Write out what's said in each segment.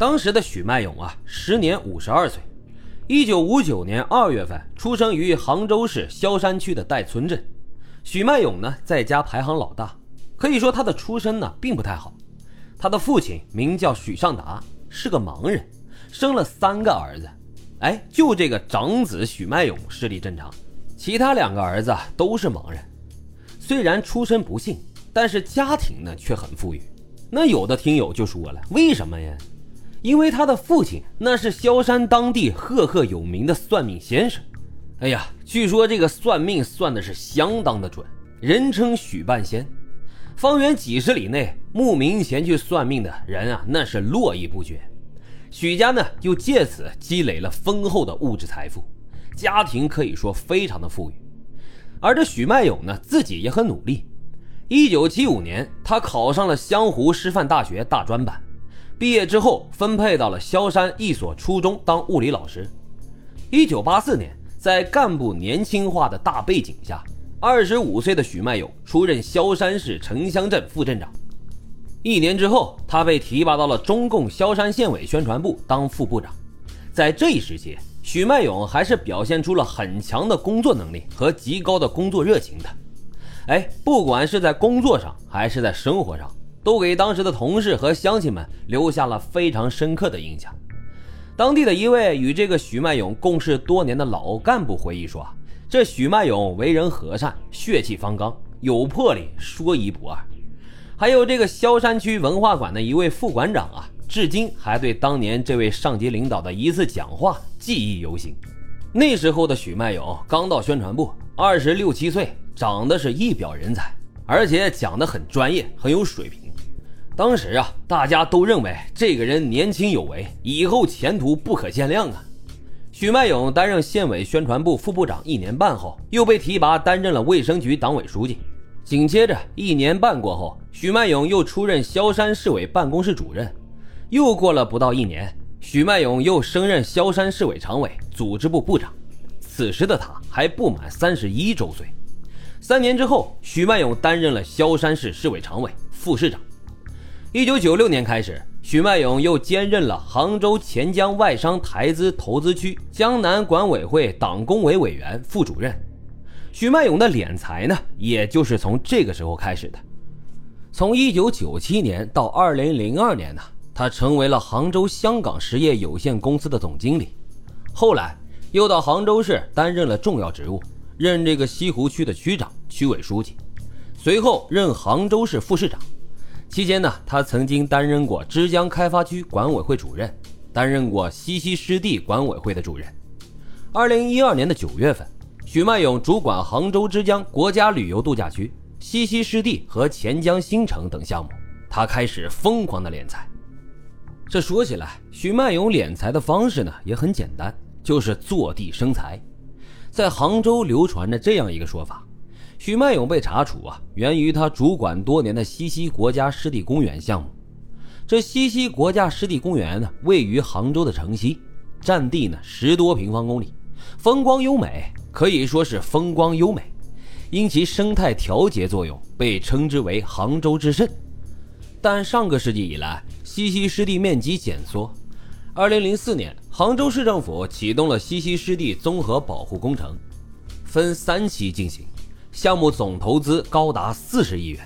当时的许迈勇啊，时年五十二岁，一九五九年二月份出生于杭州市萧山区的戴村镇。许迈勇呢，在家排行老大，可以说他的出身呢并不太好。他的父亲名叫许尚达，是个盲人，生了三个儿子。哎，就这个长子许迈勇视力正常，其他两个儿子都是盲人。虽然出身不幸，但是家庭呢却很富裕。那有的听友就说了，为什么呀？因为他的父亲那是萧山当地赫赫有名的算命先生。哎呀，据说这个算命算的是相当的准，人称许半仙。方圆几十里内慕名前去算命的人啊，那是络绎不绝。许家呢，就借此积累了丰厚的物质财富，家庭可以说非常的富裕。而这许迈勇呢，自己也很努力。一九七五年，他考上了湘湖师范大学大专班，毕业之后分配到了萧山一所初中当物理老师。一九八四年，在干部年轻化的大背景下，二十五岁的许迈勇出任萧山市城乡镇副镇长。一年之后，他被提拔到了中共萧山县委宣传部当副部长。在这一时期，许迈勇还是表现出了很强的工作能力和极高的工作热情的。哎，不管是在工作上还是在生活上，都给当时的同事和乡亲们留下了非常深刻的印象。当地的一位与这个许迈勇共事多年的老干部回忆说：“这许迈勇为人和善，血气方刚，有魄力，说一不二。”还有这个萧山区文化馆的一位副馆长啊，至今还对当年这位上级领导的一次讲话记忆犹新。那时候的许迈勇刚到宣传部，二十六七岁，长得是一表人才，而且讲得很专业，很有水平。当时啊，大家都认为这个人年轻有为，以后前途不可限量啊。许迈勇担任县委宣传部副部长一年半后，又被提拔担任了卫生局党委书记。紧接着一年半过后，许迈勇又出任萧山市委办公室主任。又过了不到一年，许迈勇又升任萧山市委常委、组织部部长。此时的他还不满三十一周岁。三年之后，许迈勇担任了萧山市市委常委、副市长。一九九六年开始，许迈勇又兼任了杭州钱江外商台资投资区江南管委会党工委委员、副主任。许迈勇的敛财呢，也就是从这个时候开始的。从一九九七年到二零零二年呢，他成为了杭州香港实业有限公司的总经理，后来又到杭州市担任了重要职务，任这个西湖区的区长、区委书记，随后任杭州市副市长。期间呢，他曾经担任过枝江开发区管委会主任，担任过西溪湿地管委会的主任。二零一二年的九月份。许迈勇主管杭州之江国家旅游度假区、西溪湿地和钱江新城等项目，他开始疯狂的敛财。这说起来，许迈勇敛财的方式呢也很简单，就是坐地生财。在杭州流传着这样一个说法：许迈勇被查处啊，源于他主管多年的西溪国家湿地公园项目。这西溪国家湿地公园呢，位于杭州的城西，占地呢十多平方公里，风光优美。可以说是风光优美，因其生态调节作用，被称之为杭州之肾。但上个世纪以来，西溪湿地面积减缩。二零零四年，杭州市政府启动了西溪湿地综合保护工程，分三期进行，项目总投资高达四十亿元。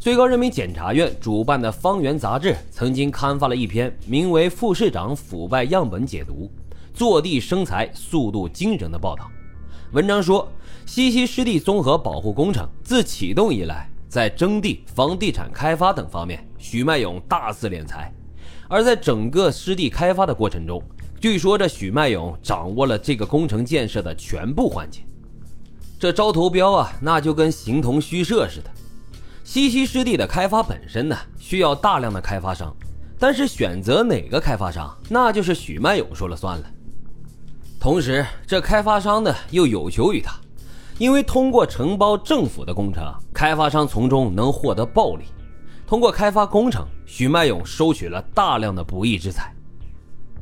最高人民检察院主办的《方圆》杂志曾经刊发了一篇名为《副市长腐败样本解读：坐地生财速度惊人》的报道。文章说，西溪湿地综合保护工程自启动以来，在征地、房地产开发等方面，许迈勇大肆敛财。而在整个湿地开发的过程中，据说这许迈勇掌握了这个工程建设的全部环节。这招投标啊，那就跟形同虚设似的。西溪湿地的开发本身呢，需要大量的开发商，但是选择哪个开发商，那就是许迈勇说了算了。同时，这开发商呢又有求于他，因为通过承包政府的工程，开发商从中能获得暴利。通过开发工程，许迈勇收取了大量的不义之财。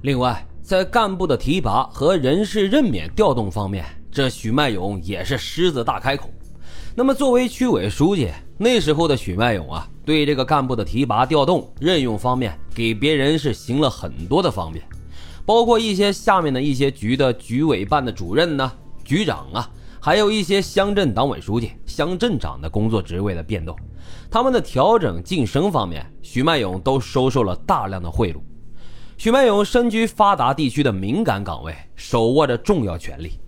另外，在干部的提拔和人事任免调动方面，这许迈勇也是狮子大开口。那么，作为区委书记，那时候的许迈勇啊，对这个干部的提拔调动、任用方面，给别人是行了很多的方便，包括一些下面的一些局的局委办的主任呢、局长啊，还有一些乡镇党委书记、乡镇长的工作职位的变动，他们的调整晋升方面，许迈勇都收受了大量的贿赂。许迈勇身居发达地区的敏感岗位，手握着重要权力。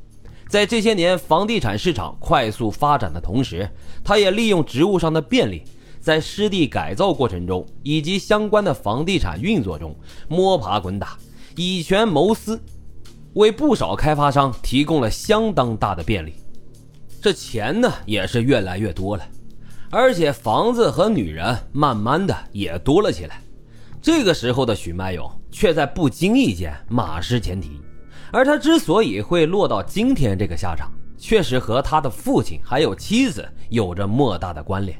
在这些年房地产市场快速发展的同时，他也利用职务上的便利，在湿地改造过程中以及相关的房地产运作中摸爬滚打，以权谋私，为不少开发商提供了相当大的便利。这钱呢也是越来越多了，而且房子和女人慢慢的也多了起来。这个时候的许迈勇却在不经意间马失前蹄。而他之所以会落到今天这个下场，确实和他的父亲还有妻子有着莫大的关联。